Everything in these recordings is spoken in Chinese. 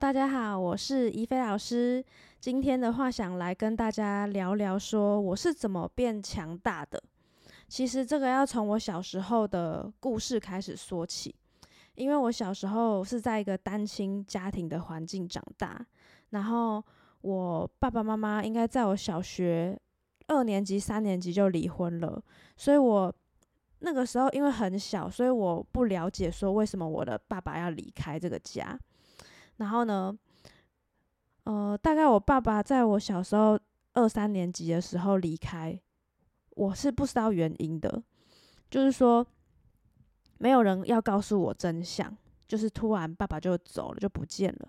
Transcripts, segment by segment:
大家好，我是怡菲老师。今天的话，想来跟大家聊聊，说我是怎么变强大的。其实这个要从我小时候的故事开始说起，因为我小时候是在一个单亲家庭的环境长大，然后我爸爸妈妈应该在我小学二年级、三年级就离婚了，所以我那个时候因为很小，所以我不了解说为什么我的爸爸要离开这个家。然后呢，呃，大概我爸爸在我小时候二三年级的时候离开，我是不知道原因的，就是说没有人要告诉我真相，就是突然爸爸就走了，就不见了。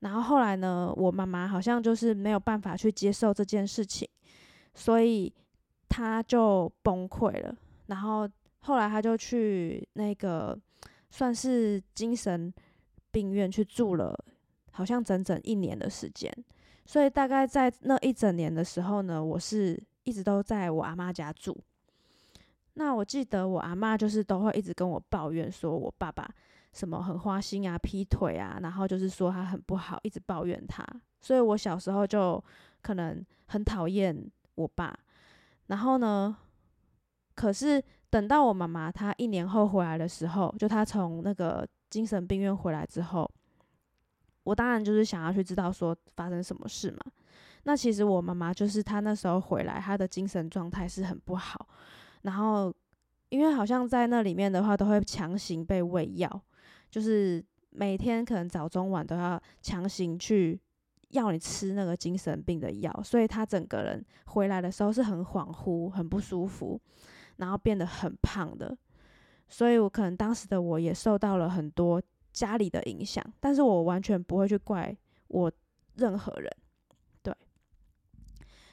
然后后来呢，我妈妈好像就是没有办法去接受这件事情，所以她就崩溃了。然后后来她就去那个算是精神。病院去住了，好像整整一年的时间。所以大概在那一整年的时候呢，我是一直都在我阿妈家住。那我记得我阿妈就是都会一直跟我抱怨，说我爸爸什么很花心啊、劈腿啊，然后就是说他很不好，一直抱怨他。所以我小时候就可能很讨厌我爸。然后呢，可是等到我妈妈她一年后回来的时候，就她从那个。精神病院回来之后，我当然就是想要去知道说发生什么事嘛。那其实我妈妈就是她那时候回来，她的精神状态是很不好。然后因为好像在那里面的话，都会强行被喂药，就是每天可能早中晚都要强行去要你吃那个精神病的药，所以她整个人回来的时候是很恍惚、很不舒服，然后变得很胖的。所以，我可能当时的我也受到了很多家里的影响，但是我完全不会去怪我任何人，对。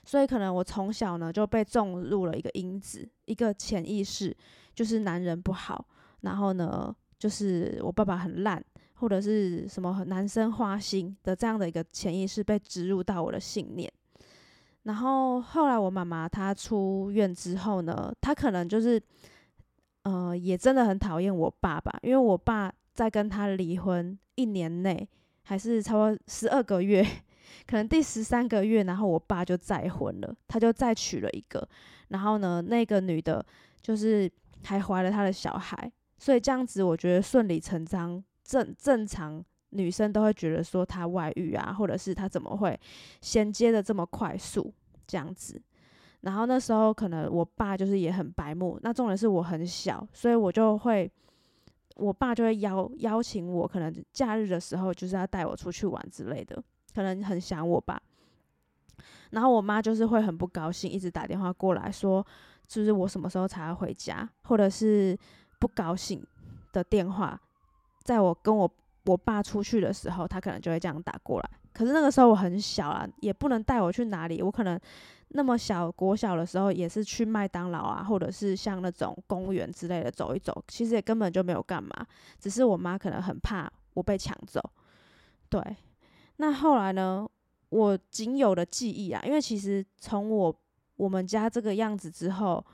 所以，可能我从小呢就被种入了一个因子，一个潜意识，就是男人不好，然后呢，就是我爸爸很烂，或者是什么男生花心的这样的一个潜意识被植入到我的信念。然后后来我妈妈她出院之后呢，她可能就是。呃，也真的很讨厌我爸爸，因为我爸在跟他离婚一年内，还是差不多十二个月，可能第十三个月，然后我爸就再婚了，他就再娶了一个，然后呢，那个女的就是还怀了他的小孩，所以这样子我觉得顺理成章，正正常女生都会觉得说他外遇啊，或者是他怎么会衔接的这么快速这样子。然后那时候可能我爸就是也很白目，那重点是我很小，所以我就会，我爸就会邀邀请我，可能假日的时候就是要带我出去玩之类的，可能很想我吧。然后我妈就是会很不高兴，一直打电话过来说，就是我什么时候才要回家，或者是不高兴的电话，在我跟我我爸出去的时候，他可能就会这样打过来。可是那个时候我很小啊，也不能带我去哪里，我可能。那么小国小的时候，也是去麦当劳啊，或者是像那种公园之类的走一走，其实也根本就没有干嘛，只是我妈可能很怕我被抢走。对，那后来呢，我仅有的记忆啊，因为其实从我我们家这个样子之后，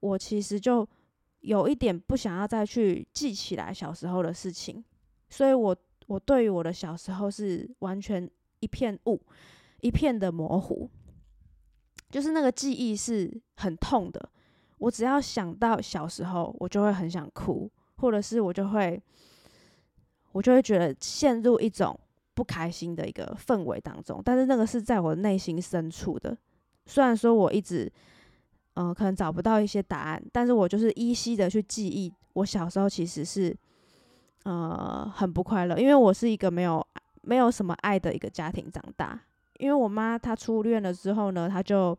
我其实就有一点不想要再去记起来小时候的事情，所以我我对于我的小时候是完全一片雾，一片的模糊。就是那个记忆是很痛的，我只要想到小时候，我就会很想哭，或者是我就会，我就会觉得陷入一种不开心的一个氛围当中。但是那个是在我内心深处的，虽然说我一直，嗯，可能找不到一些答案，但是我就是依稀的去记忆，我小时候其实是，呃，很不快乐，因为我是一个没有没有什么爱的一个家庭长大。因为我妈她初恋了之后呢，她就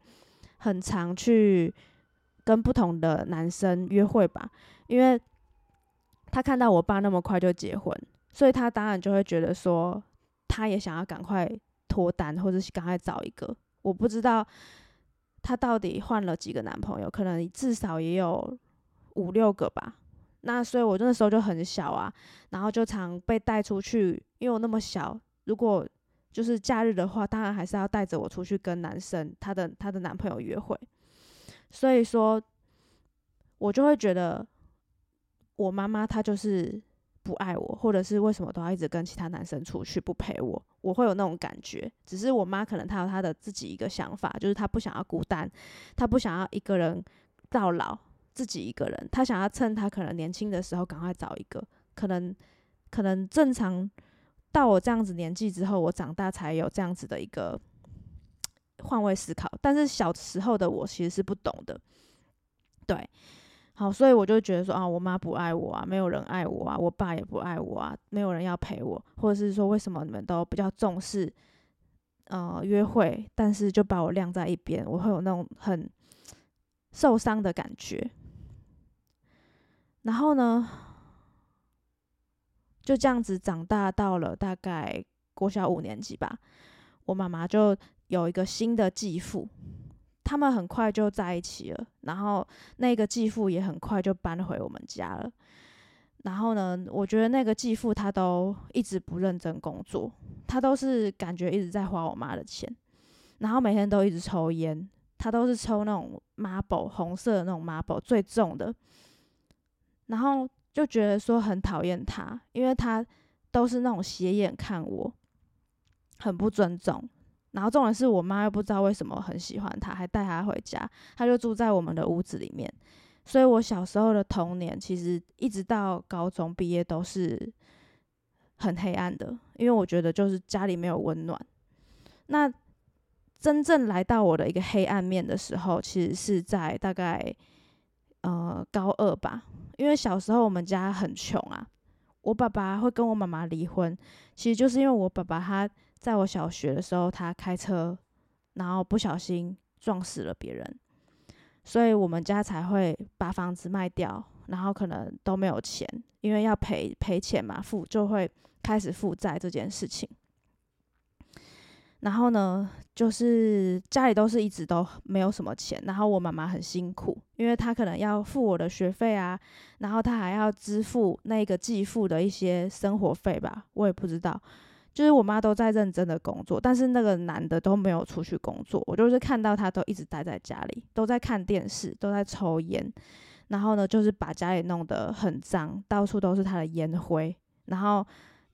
很常去跟不同的男生约会吧。因为她看到我爸那么快就结婚，所以她当然就会觉得说，她也想要赶快脱单，或者是赶快找一个。我不知道她到底换了几个男朋友，可能至少也有五六个吧。那所以我那时候就很小啊，然后就常被带出去，因为我那么小，如果就是假日的话，当然还是要带着我出去跟男生他的他的男朋友约会，所以说，我就会觉得我妈妈她就是不爱我，或者是为什么都要一直跟其他男生出去不陪我，我会有那种感觉。只是我妈可能她有她的自己一个想法，就是她不想要孤单，她不想要一个人到老，自己一个人，她想要趁她可能年轻的时候赶快找一个。可能可能正常到我这样子年纪之后，我长大才有这样子的一个换位思考。但是小时候的我其实是不懂的，对。好，所以我就觉得说啊，我妈不爱我啊，没有人爱我啊，我爸也不爱我啊，没有人要陪我，或者是说为什么你们都比较重视，呃，约会，但是就把我晾在一边，我会有那种很受伤的感觉。然后呢，就这样子长大到了大概国小五年级吧，我妈妈就有一个新的继父。他们很快就在一起了，然后那个继父也很快就搬回我们家了。然后呢，我觉得那个继父他都一直不认真工作，他都是感觉一直在花我妈的钱，然后每天都一直抽烟，他都是抽那种 Marble 红色的那种 Marble 最重的。然后就觉得说很讨厌他，因为他都是那种斜眼看我，很不尊重。然后重点是我妈又不知道为什么很喜欢他，还带他回家，他就住在我们的屋子里面。所以我小时候的童年，其实一直到高中毕业都是很黑暗的，因为我觉得就是家里没有温暖。那真正来到我的一个黑暗面的时候，其实是在大概呃高二吧，因为小时候我们家很穷啊，我爸爸会跟我妈妈离婚，其实就是因为我爸爸他。在我小学的时候，他开车，然后不小心撞死了别人，所以我们家才会把房子卖掉，然后可能都没有钱，因为要赔赔钱嘛，负就会开始负债这件事情。然后呢，就是家里都是一直都没有什么钱，然后我妈妈很辛苦，因为她可能要付我的学费啊，然后她还要支付那个继父的一些生活费吧，我也不知道。就是我妈都在认真的工作，但是那个男的都没有出去工作。我就是看到他都一直待在家里，都在看电视，都在抽烟。然后呢，就是把家里弄得很脏，到处都是他的烟灰。然后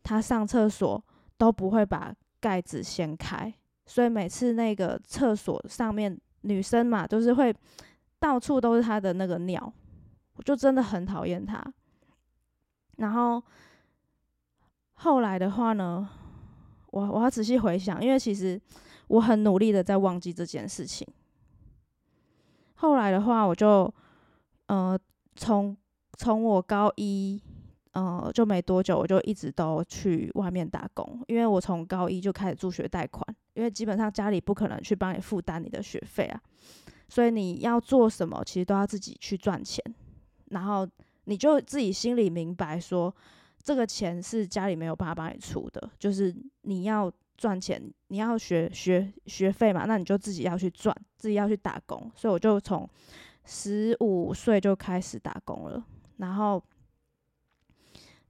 他上厕所都不会把盖子掀开，所以每次那个厕所上面女生嘛，都是会到处都是她的那个尿，我就真的很讨厌她。然后后来的话呢？我我要仔细回想，因为其实我很努力的在忘记这件事情。后来的话，我就呃从从我高一呃就没多久，我就一直都去外面打工，因为我从高一就开始助学贷款，因为基本上家里不可能去帮你负担你的学费啊，所以你要做什么，其实都要自己去赚钱，然后你就自己心里明白说。这个钱是家里没有办法帮你出的，就是你要赚钱，你要学学学费嘛，那你就自己要去赚，自己要去打工。所以我就从十五岁就开始打工了，然后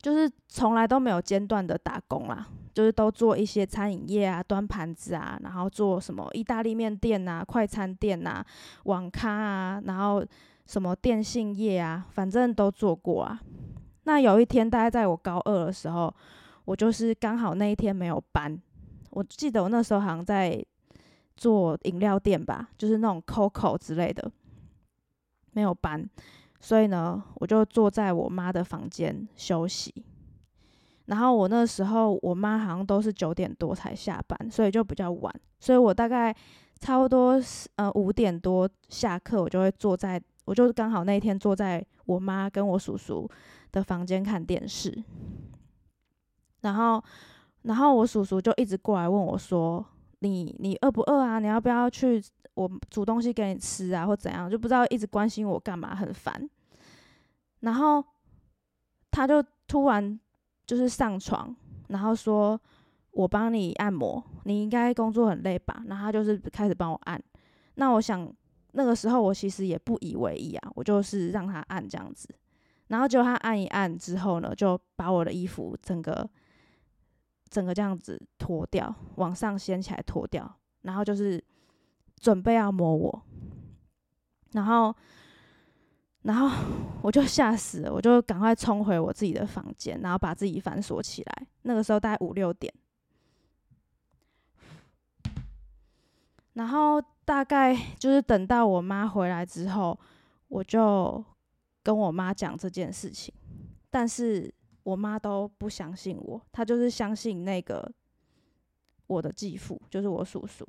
就是从来都没有间断的打工啦，就是都做一些餐饮业啊，端盘子啊，然后做什么意大利面店啊、快餐店啊、网咖啊，然后什么电信业啊，反正都做过啊。那有一天，大概在我高二的时候，我就是刚好那一天没有班。我记得我那时候好像在做饮料店吧，就是那种 COCO 之类的，没有班，所以呢，我就坐在我妈的房间休息。然后我那时候，我妈好像都是九点多才下班，所以就比较晚。所以我大概差不多呃五点多下课，我就会坐在，我就刚好那一天坐在我妈跟我叔叔。的房间看电视，然后，然后我叔叔就一直过来问我说：“你你饿不饿啊？你要不要去我煮东西给你吃啊？或怎样？就不知道一直关心我干嘛，很烦。”然后他就突然就是上床，然后说：“我帮你按摩，你应该工作很累吧？”然后他就是开始帮我按。那我想那个时候我其实也不以为意啊，我就是让他按这样子。然后就他按一按之后呢，就把我的衣服整个整个这样子脱掉，往上掀起来脱掉，然后就是准备要摸我，然后然后我就吓死了，我就赶快冲回我自己的房间，然后把自己反锁起来。那个时候大概五六点，然后大概就是等到我妈回来之后，我就跟我妈讲这件事情，但是我妈都不相信我，她就是相信那个我的继父，就是我叔叔。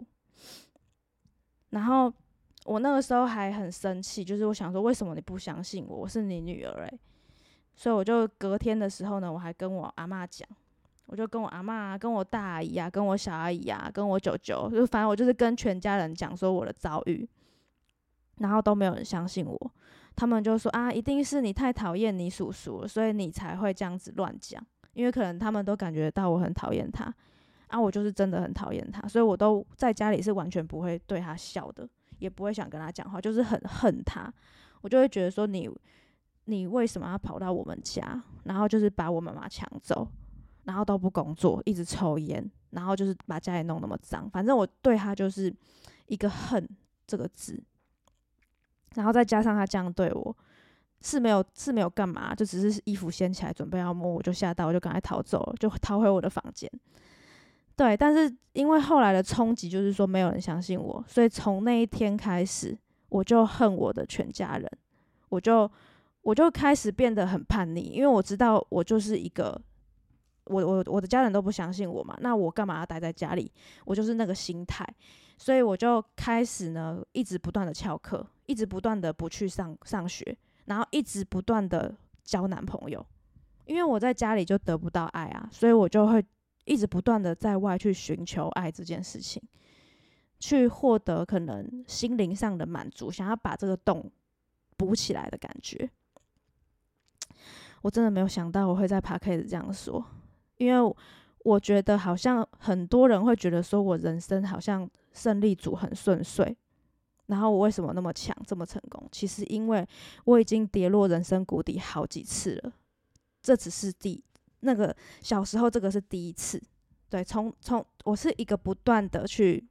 然后我那个时候还很生气，就是我想说，为什么你不相信我？我是你女儿诶。所以我就隔天的时候呢，我还跟我阿妈讲。我就跟我阿妈、跟我大阿姨啊、跟我小阿姨啊、跟我舅舅，就反正我就是跟全家人讲说我的遭遇，然后都没有人相信我。他们就说啊，一定是你太讨厌你叔叔了，所以你才会这样子乱讲。因为可能他们都感觉到我很讨厌他，啊，我就是真的很讨厌他，所以我都在家里是完全不会对他笑的，也不会想跟他讲话，就是很恨他。我就会觉得说你，你为什么要跑到我们家，然后就是把我妈妈抢走？然后都不工作，一直抽烟，然后就是把家里弄那么脏。反正我对他就是一个恨这个字，然后再加上他这样对我，是没有是没有干嘛，就只是衣服掀起来准备要摸，我就吓到，我就赶快逃走了，就逃回我的房间。对，但是因为后来的冲击，就是说没有人相信我，所以从那一天开始，我就恨我的全家人，我就我就开始变得很叛逆，因为我知道我就是一个。我我我的家人都不相信我嘛，那我干嘛要待在家里？我就是那个心态，所以我就开始呢，一直不断的翘课，一直不断的不去上上学，然后一直不断的交男朋友，因为我在家里就得不到爱啊，所以我就会一直不断的在外去寻求爱这件事情，去获得可能心灵上的满足，想要把这个洞补起来的感觉。我真的没有想到我会在 p a r k 这样说。因为我觉得好像很多人会觉得说，我人生好像胜利组很顺遂，然后我为什么那么强，这么成功？其实因为我已经跌落人生谷底好几次了，这只是第那个小时候这个是第一次。对，从从我是一个不断的去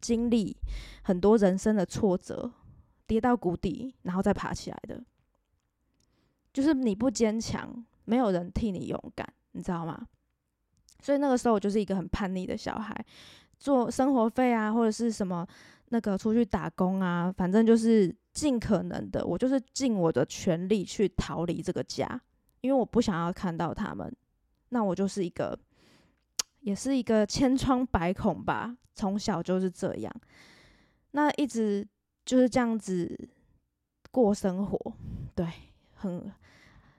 经历很多人生的挫折，跌到谷底，然后再爬起来的。就是你不坚强，没有人替你勇敢。你知道吗？所以那个时候我就是一个很叛逆的小孩，做生活费啊，或者是什么那个出去打工啊，反正就是尽可能的，我就是尽我的全力去逃离这个家，因为我不想要看到他们。那我就是一个，也是一个千疮百孔吧，从小就是这样，那一直就是这样子过生活，对，很。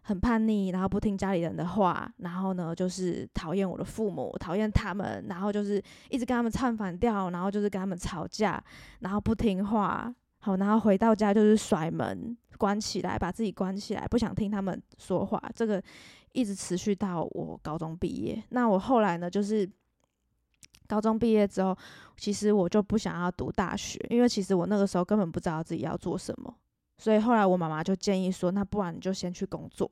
很叛逆，然后不听家里人的话，然后呢，就是讨厌我的父母，讨厌他们，然后就是一直跟他们唱反调，然后就是跟他们吵架，然后不听话，好，然后回到家就是甩门关起来，把自己关起来，不想听他们说话。这个一直持续到我高中毕业。那我后来呢，就是高中毕业之后，其实我就不想要读大学，因为其实我那个时候根本不知道自己要做什么。所以后来我妈妈就建议说：“那不然你就先去工作。”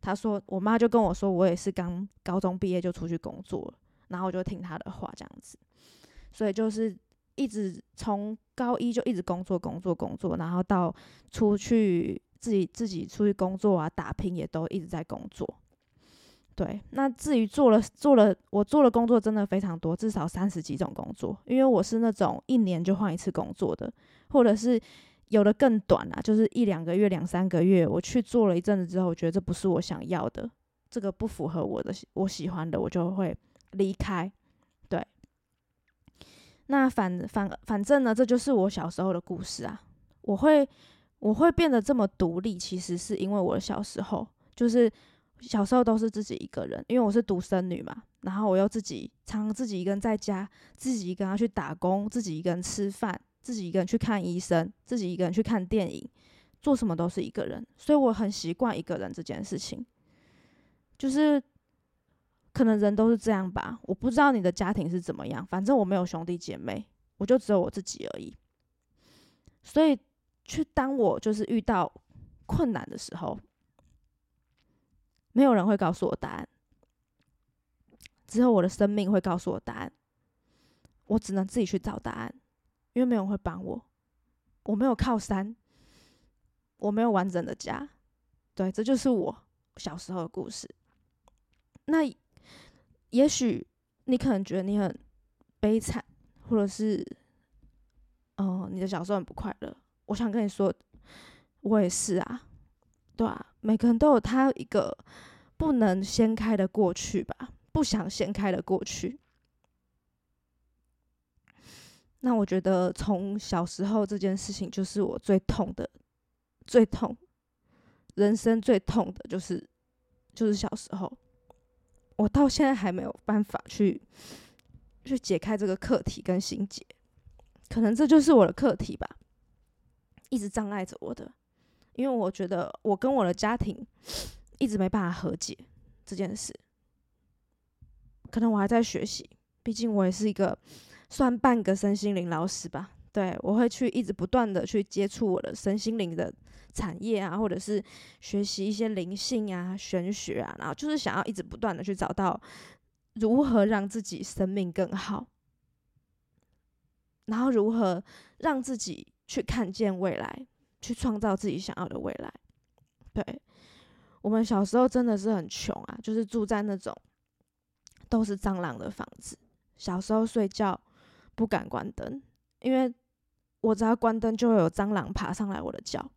她说：“我妈就跟我说，我也是刚高中毕业就出去工作了，然后我就听她的话这样子。所以就是一直从高一就一直工作工作工作，然后到出去自己自己出去工作啊，打拼也都一直在工作。对，那至于做了做了，我做了工作真的非常多，至少三十几种工作，因为我是那种一年就换一次工作的，或者是。”有的更短啊，就是一两个月、两三个月。我去做了一阵子之后，我觉得这不是我想要的，这个不符合我的我喜欢的，我就会离开。对，那反反反正呢，这就是我小时候的故事啊。我会我会变得这么独立，其实是因为我小时候就是小时候都是自己一个人，因为我是独生女嘛。然后我又自己常常自己一个人在家，自己一个人去打工，自己一个人吃饭。自己一个人去看医生，自己一个人去看电影，做什么都是一个人，所以我很习惯一个人这件事情。就是可能人都是这样吧，我不知道你的家庭是怎么样，反正我没有兄弟姐妹，我就只有我自己而已。所以，去当我就是遇到困难的时候，没有人会告诉我答案，只有我的生命会告诉我答案，我只能自己去找答案。因为没有人会帮我，我没有靠山，我没有完整的家。对，这就是我小时候的故事。那也许你可能觉得你很悲惨，或者是，哦，你的小时候很不快乐。我想跟你说，我也是啊，对啊，每个人都有他一个不能掀开的过去吧，不想掀开的过去。那我觉得从小时候这件事情就是我最痛的，最痛，人生最痛的就是，就是小时候，我到现在还没有办法去，去解开这个课题跟心结，可能这就是我的课题吧，一直障碍着我的，因为我觉得我跟我的家庭一直没办法和解这件事，可能我还在学习，毕竟我也是一个。算半个身心灵老师吧，对我会去一直不断的去接触我的身心灵的产业啊，或者是学习一些灵性啊、玄学啊，然后就是想要一直不断的去找到如何让自己生命更好，然后如何让自己去看见未来，去创造自己想要的未来。对我们小时候真的是很穷啊，就是住在那种都是蟑螂的房子，小时候睡觉。不敢关灯，因为我只要关灯，就会有蟑螂爬上来我的脚，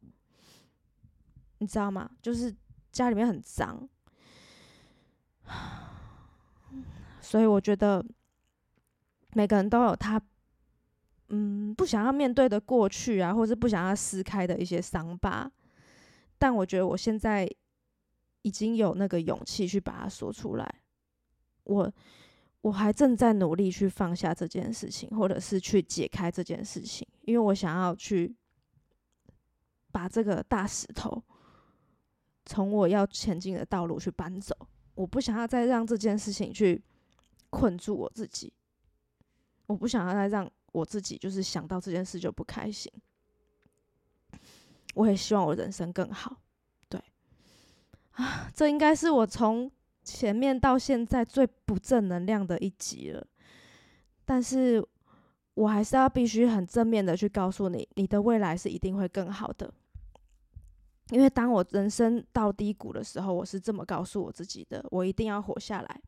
你知道吗？就是家里面很脏，所以我觉得每个人都有他，嗯，不想要面对的过去啊，或者不想要撕开的一些伤疤。但我觉得我现在已经有那个勇气去把它说出来，我。我还正在努力去放下这件事情，或者是去解开这件事情，因为我想要去把这个大石头从我要前进的道路去搬走。我不想要再让这件事情去困住我自己，我不想要再让我自己就是想到这件事就不开心。我也希望我人生更好，对啊，这应该是我从。前面到现在最不正能量的一集了，但是我还是要必须很正面的去告诉你，你的未来是一定会更好的。因为当我人生到低谷的时候，我是这么告诉我自己的：我一定要活下来，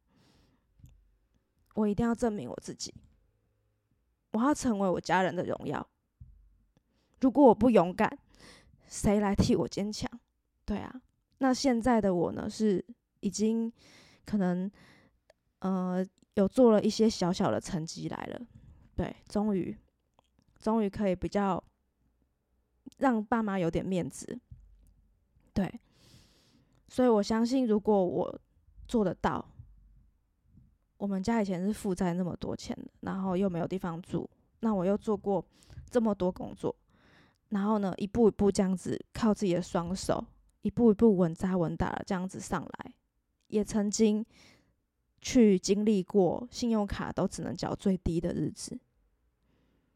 我一定要证明我自己，我要成为我家人的荣耀。如果我不勇敢，谁来替我坚强？对啊，那现在的我呢？是。已经可能呃有做了一些小小的成绩来了，对，终于终于可以比较让爸妈有点面子，对，所以我相信如果我做得到，我们家以前是负债那么多钱的，然后又没有地方住，那我又做过这么多工作，然后呢一步一步这样子靠自己的双手，一步一步稳扎稳打的这样子上来。也曾经去经历过信用卡都只能缴最低的日子，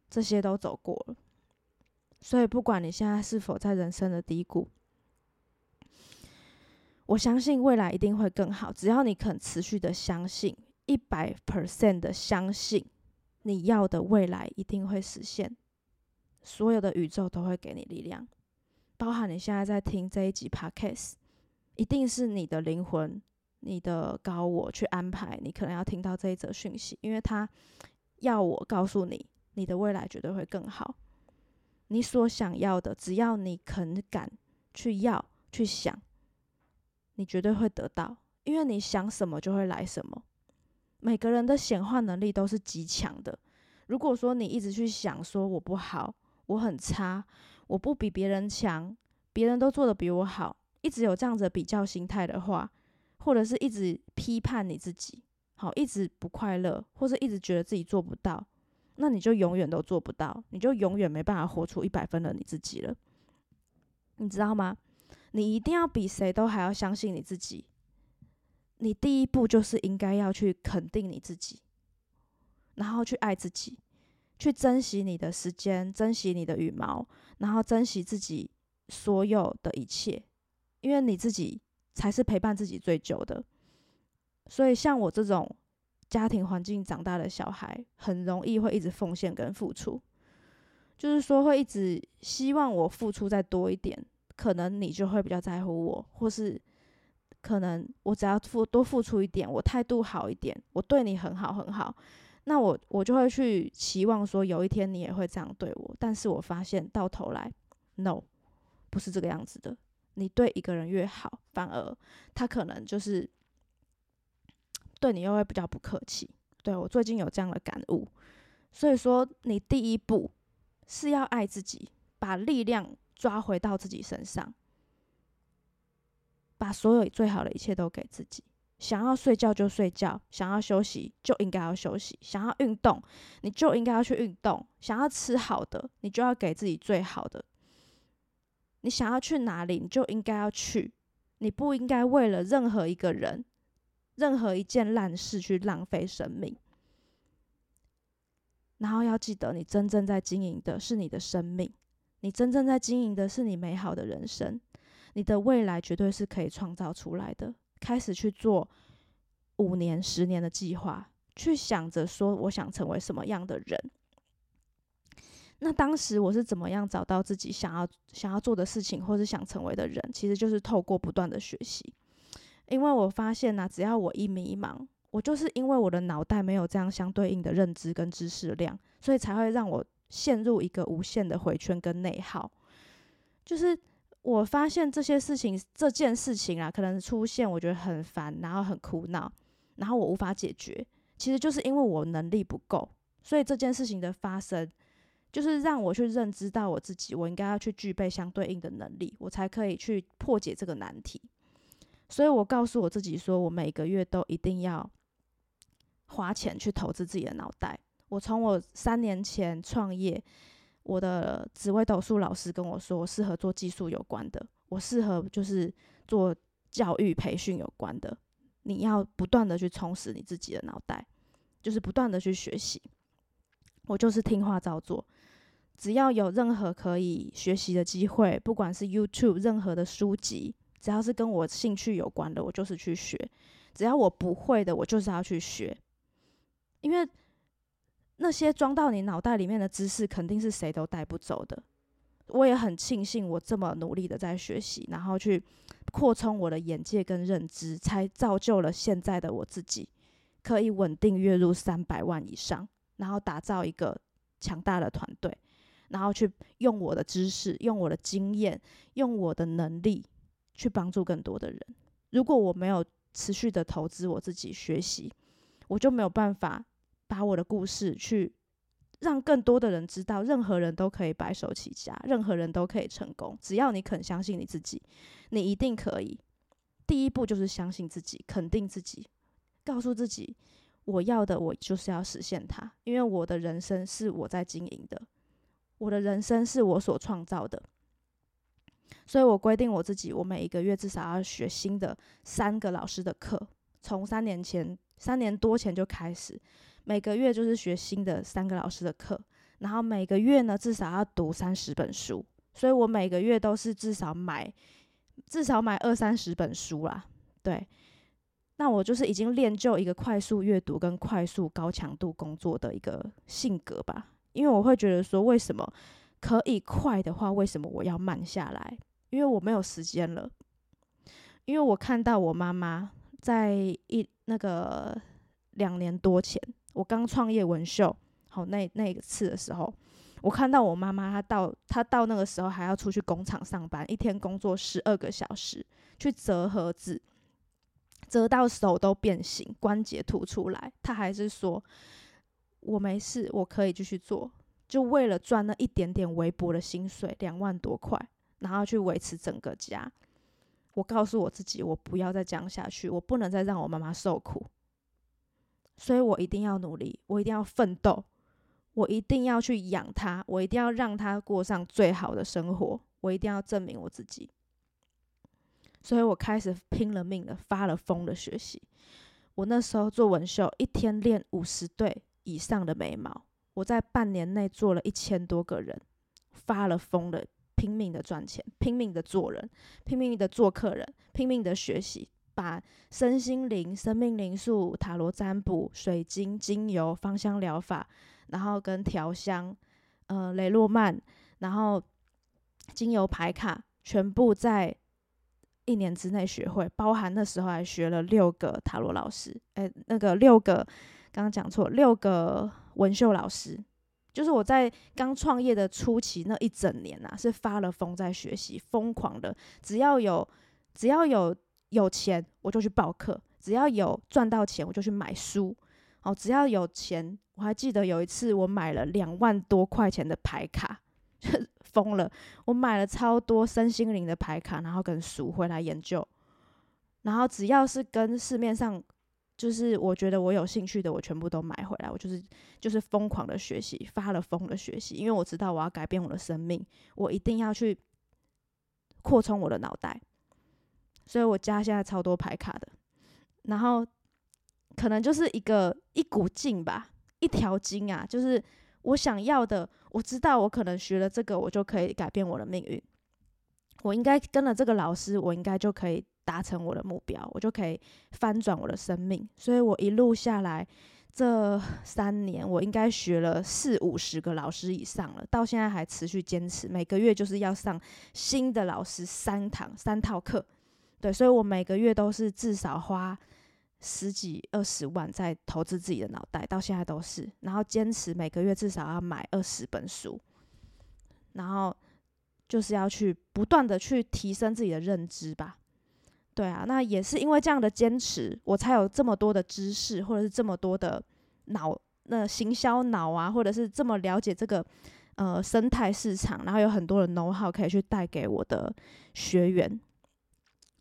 这些都走过了。所以，不管你现在是否在人生的低谷，我相信未来一定会更好。只要你肯持续的相信，一百 percent 的相信，你要的未来一定会实现。所有的宇宙都会给你力量，包含你现在在听这一集 podcast，一定是你的灵魂。你的高我去安排，你可能要听到这一则讯息，因为他要我告诉你，你的未来绝对会更好。你所想要的，只要你肯敢去要、去想，你绝对会得到。因为你想什么就会来什么。每个人的显化能力都是极强的。如果说你一直去想说我不好，我很差，我不比别人强，别人都做的比我好，一直有这样子比较心态的话，或者是一直批判你自己，好，一直不快乐，或者一直觉得自己做不到，那你就永远都做不到，你就永远没办法活出一百分的你自己了，你知道吗？你一定要比谁都还要相信你自己。你第一步就是应该要去肯定你自己，然后去爱自己，去珍惜你的时间，珍惜你的羽毛，然后珍惜自己所有的一切，因为你自己。才是陪伴自己最久的，所以像我这种家庭环境长大的小孩，很容易会一直奉献跟付出，就是说会一直希望我付出再多一点，可能你就会比较在乎我，或是可能我只要付多付出一点，我态度好一点，我对你很好很好，那我我就会去期望说有一天你也会这样对我。但是我发现到头来，no，不是这个样子的。你对一个人越好，反而他可能就是对你又会比较不客气。对我最近有这样的感悟，所以说你第一步是要爱自己，把力量抓回到自己身上，把所有最好的一切都给自己。想要睡觉就睡觉，想要休息就应该要休息，想要运动你就应该要去运动，想要吃好的你就要给自己最好的。你想要去哪里，你就应该要去，你不应该为了任何一个人。任何一件烂事去浪费生命，然后要记得，你真正在经营的是你的生命，你真正在经营的是你美好的人生，你的未来绝对是可以创造出来的。开始去做五年、十年的计划，去想着说，我想成为什么样的人。那当时我是怎么样找到自己想要想要做的事情，或是想成为的人？其实就是透过不断的学习。因为我发现呢，只要我一迷茫，我就是因为我的脑袋没有这样相对应的认知跟知识量，所以才会让我陷入一个无限的回圈跟内耗。就是我发现这些事情，这件事情啊，可能出现，我觉得很烦，然后很苦恼，然后我无法解决，其实就是因为我能力不够，所以这件事情的发生，就是让我去认知到我自己，我应该要去具备相对应的能力，我才可以去破解这个难题。所以我告诉我自己说，我每个月都一定要花钱去投资自己的脑袋。我从我三年前创业，我的紫微斗数老师跟我说，我适合做技术有关的，我适合就是做教育培训有关的。你要不断的去充实你自己的脑袋，就是不断的去学习。我就是听话照做，只要有任何可以学习的机会，不管是 YouTube 任何的书籍。只要是跟我兴趣有关的，我就是去学；只要我不会的，我就是要去学。因为那些装到你脑袋里面的知识，肯定是谁都带不走的。我也很庆幸，我这么努力的在学习，然后去扩充我的眼界跟认知，才造就了现在的我自己，可以稳定月入三百万以上，然后打造一个强大的团队，然后去用我的知识、用我的经验、用我的能力。去帮助更多的人。如果我没有持续的投资我自己学习，我就没有办法把我的故事去让更多的人知道。任何人都可以白手起家，任何人都可以成功。只要你肯相信你自己，你一定可以。第一步就是相信自己，肯定自己，告诉自己我要的，我就是要实现它。因为我的人生是我在经营的，我的人生是我所创造的。所以我规定我自己，我每一个月至少要学新的三个老师的课。从三年前、三年多前就开始，每个月就是学新的三个老师的课。然后每个月呢，至少要读三十本书。所以我每个月都是至少买，至少买二三十本书啦。对，那我就是已经练就一个快速阅读跟快速高强度工作的一个性格吧。因为我会觉得说，为什么？可以快的话，为什么我要慢下来？因为我没有时间了。因为我看到我妈妈在一那个两年多前，我刚创业文秀，好那那一次的时候，我看到我妈妈，她到她到那个时候还要出去工厂上班，一天工作十二个小时去折盒子，折到手都变形，关节凸出来，她还是说我没事，我可以继续做。就为了赚那一点点微薄的薪水，两万多块，然后去维持整个家。我告诉我自己，我不要再这样下去，我不能再让我妈妈受苦。所以我一定要努力，我一定要奋斗，我一定要去养她，我一定要让她过上最好的生活，我一定要证明我自己。所以我开始拼了命的、发了疯的学习。我那时候做纹绣，一天练五十对以上的眉毛。我在半年内做了一千多个人，发了疯的，拼命的赚钱，拼命的做人，拼命的做客人，拼命的学习，把身心灵、生命灵数、塔罗占卜、水晶、精油、芳香疗法，然后跟调香，呃，雷诺曼，然后精油牌卡，全部在一年之内学会，包含那时候还学了六个塔罗老师，哎，那个六个刚刚讲错，六个文秀老师，就是我在刚创业的初期那一整年呐，是发了疯在学习，疯狂的，只要有只要有有钱我就去报课，只要有赚到钱我就去买书，哦，只要有钱，我还记得有一次我买了两万多块钱的牌卡。疯了！我买了超多身心灵的牌卡，然后跟书回来研究。然后只要是跟市面上，就是我觉得我有兴趣的，我全部都买回来。我就是就是疯狂的学习，发了疯的学习，因为我知道我要改变我的生命，我一定要去扩充我的脑袋。所以我家现在超多牌卡的，然后可能就是一个一股劲吧，一条筋啊，就是我想要的。我知道，我可能学了这个，我就可以改变我的命运。我应该跟了这个老师，我应该就可以达成我的目标，我就可以翻转我的生命。所以我一路下来，这三年我应该学了四五十个老师以上了，到现在还持续坚持，每个月就是要上新的老师三堂三套课。对，所以我每个月都是至少花。十几二十万在投资自己的脑袋，到现在都是，然后坚持每个月至少要买二十本书，然后就是要去不断的去提升自己的认知吧。对啊，那也是因为这样的坚持，我才有这么多的知识，或者是这么多的脑那行销脑啊，或者是这么了解这个呃生态市场，然后有很多的 know how 可以去带给我的学员。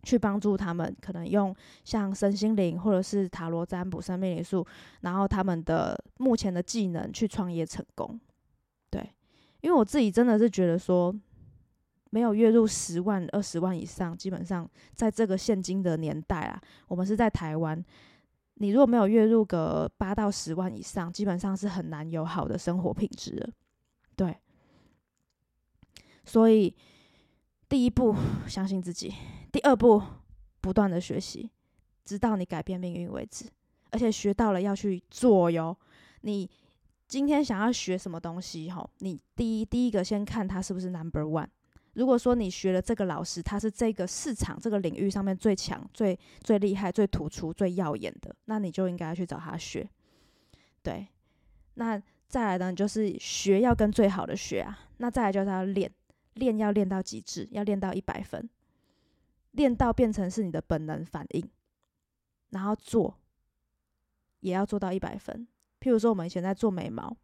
去帮助他们，可能用像身心灵或者是塔罗占卜、生命灵数，然后他们的目前的技能去创业成功。对，因为我自己真的是觉得说，没有月入十万、二十万以上，基本上在这个现今的年代啊，我们是在台湾，你如果没有月入个八到十万以上，基本上是很难有好的生活品质的。对，所以第一步，相信自己。第二步，不断的学习，直到你改变命运为止。而且学到了要去做哟。你今天想要学什么东西？吼，你第一第一个先看它是不是 number one。如果说你学了这个老师，他是这个市场这个领域上面最强、最最厉害、最突出、最耀眼的，那你就应该去找他学。对，那再来呢，就是学要跟最好的学啊。那再来就是要练，练要练到极致，要练到一百分。练到变成是你的本能反应，然后做也要做到一百分。譬如说，我们以前在做眉毛，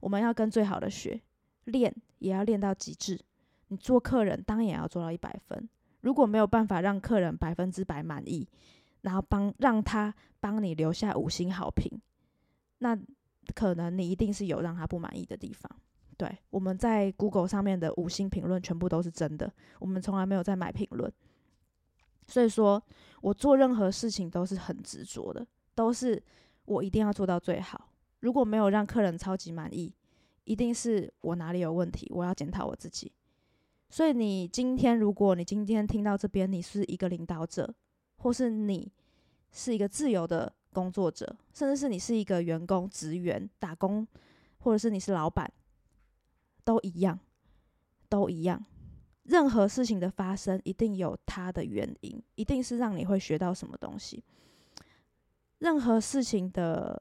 我们要跟最好的学，练也要练到极致。你做客人当然也要做到一百分。如果没有办法让客人百分之百满意，然后帮让他帮你留下五星好评，那可能你一定是有让他不满意的地方。对，我们在 Google 上面的五星评论全部都是真的，我们从来没有在买评论。所以说，我做任何事情都是很执着的，都是我一定要做到最好。如果没有让客人超级满意，一定是我哪里有问题，我要检讨我自己。所以你今天，如果你今天听到这边，你是一个领导者，或是你是一个自由的工作者，甚至是你是一个员工、职员、打工，或者是你是老板，都一样，都一样。任何事情的发生，一定有它的原因，一定是让你会学到什么东西。任何事情的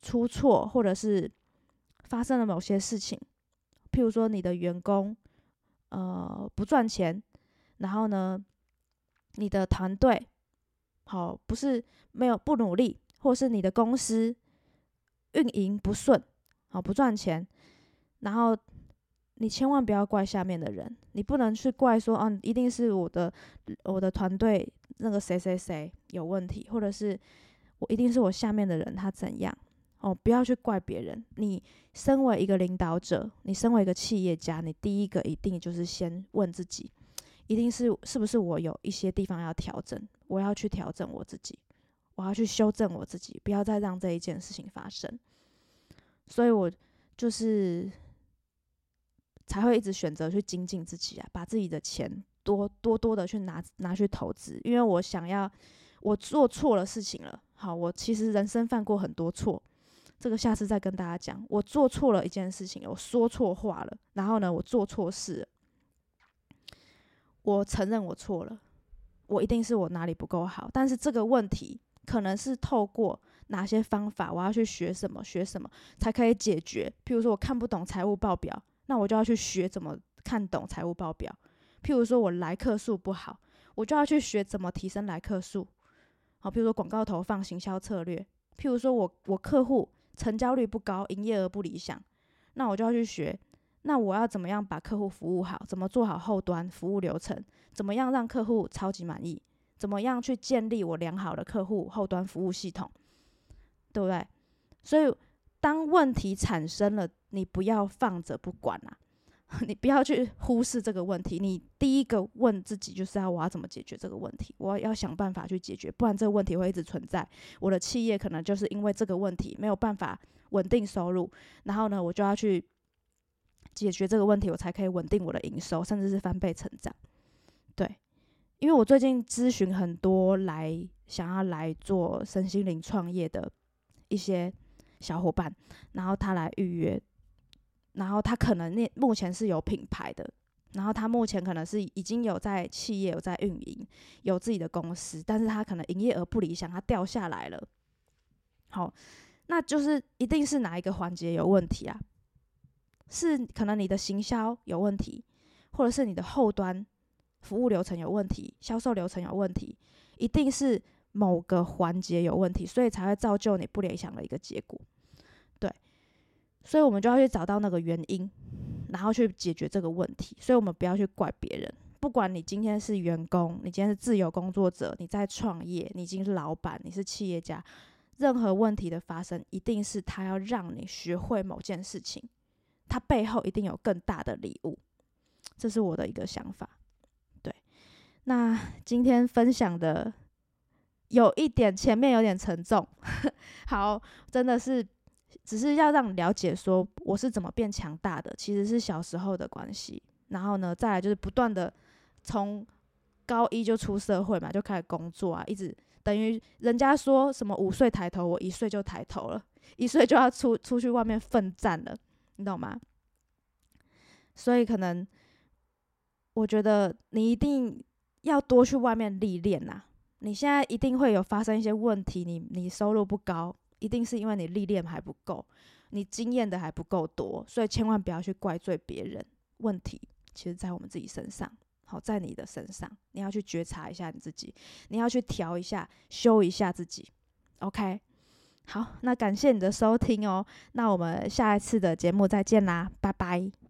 出错，或者是发生了某些事情，譬如说你的员工呃不赚钱，然后呢，你的团队好不是没有不努力，或是你的公司运营不顺，好不赚钱，然后。你千万不要怪下面的人，你不能去怪说，哦，一定是我的我的团队那个谁谁谁有问题，或者是我一定是我下面的人他怎样，哦，不要去怪别人。你身为一个领导者，你身为一个企业家，你第一个一定就是先问自己，一定是是不是我有一些地方要调整，我要去调整我自己，我要去修正我自己，不要再让这一件事情发生。所以我就是。才会一直选择去精进自己啊，把自己的钱多多多的去拿拿去投资，因为我想要我做错了事情了。好，我其实人生犯过很多错，这个下次再跟大家讲。我做错了一件事情，我说错话了，然后呢，我做错事，我承认我错了，我一定是我哪里不够好，但是这个问题可能是透过哪些方法，我要去学什么学什么才可以解决。譬如说我看不懂财务报表，那我就要去学怎么看懂财务报表。譬如说我来客数不好，我就要去学怎么提升来客数。好，譬如说广告投放、行销策略。譬如说我我客户成交率不高，营业额不理想，那我就要去学。那我要怎么样把客户服务好？怎么做好后端服务流程？怎么样让客户超级满意？怎么样去建立我良好的客户后端服务系统？对不对？所以当问题产生了，你不要放着不管啊！你不要去忽视这个问题。你第一个问自己就是要我要怎么解决这个问题？我要想办法去解决，不然这个问题会一直存在。我的企业可能就是因为这个问题没有办法稳定收入，然后呢，我就要去。解决这个问题，我才可以稳定我的营收，甚至是翻倍成长。对，因为我最近咨询很多来想要来做身心灵创业的一些小伙伴，然后他来预约，然后他可能那目前是有品牌的，然后他目前可能是已经有在企业有在运营，有自己的公司，但是他可能营业额不理想，他掉下来了。好，那就是一定是哪一个环节有问题啊？是可能你的行销有问题，或者是你的后端服务流程有问题，销售流程有问题，一定是某个环节有问题，所以才会造就你不理想的一个结果。对，所以我们就要去找到那个原因，然后去解决这个问题。所以我们不要去怪别人，不管你今天是员工，你今天是自由工作者，你在创业，你已经是老板，你是企业家，任何问题的发生，一定是他要让你学会某件事情。它背后一定有更大的礼物，这是我的一个想法。对，那今天分享的有一点前面有点沉重，好，真的是只是要让了解说我是怎么变强大的，其实是小时候的关系。然后呢，再来就是不断的从高一就出社会嘛，就开始工作啊，一直等于人家说什么五岁抬头，我一岁就抬头了，一岁就要出出去外面奋战了。你懂吗？所以可能，我觉得你一定要多去外面历练呐。你现在一定会有发生一些问题，你你收入不高，一定是因为你历练还不够，你经验的还不够多。所以千万不要去怪罪别人，问题其实在我们自己身上，好在你的身上，你要去觉察一下你自己，你要去调一下、修一下自己。OK。好，那感谢你的收听哦，那我们下一次的节目再见啦，拜拜。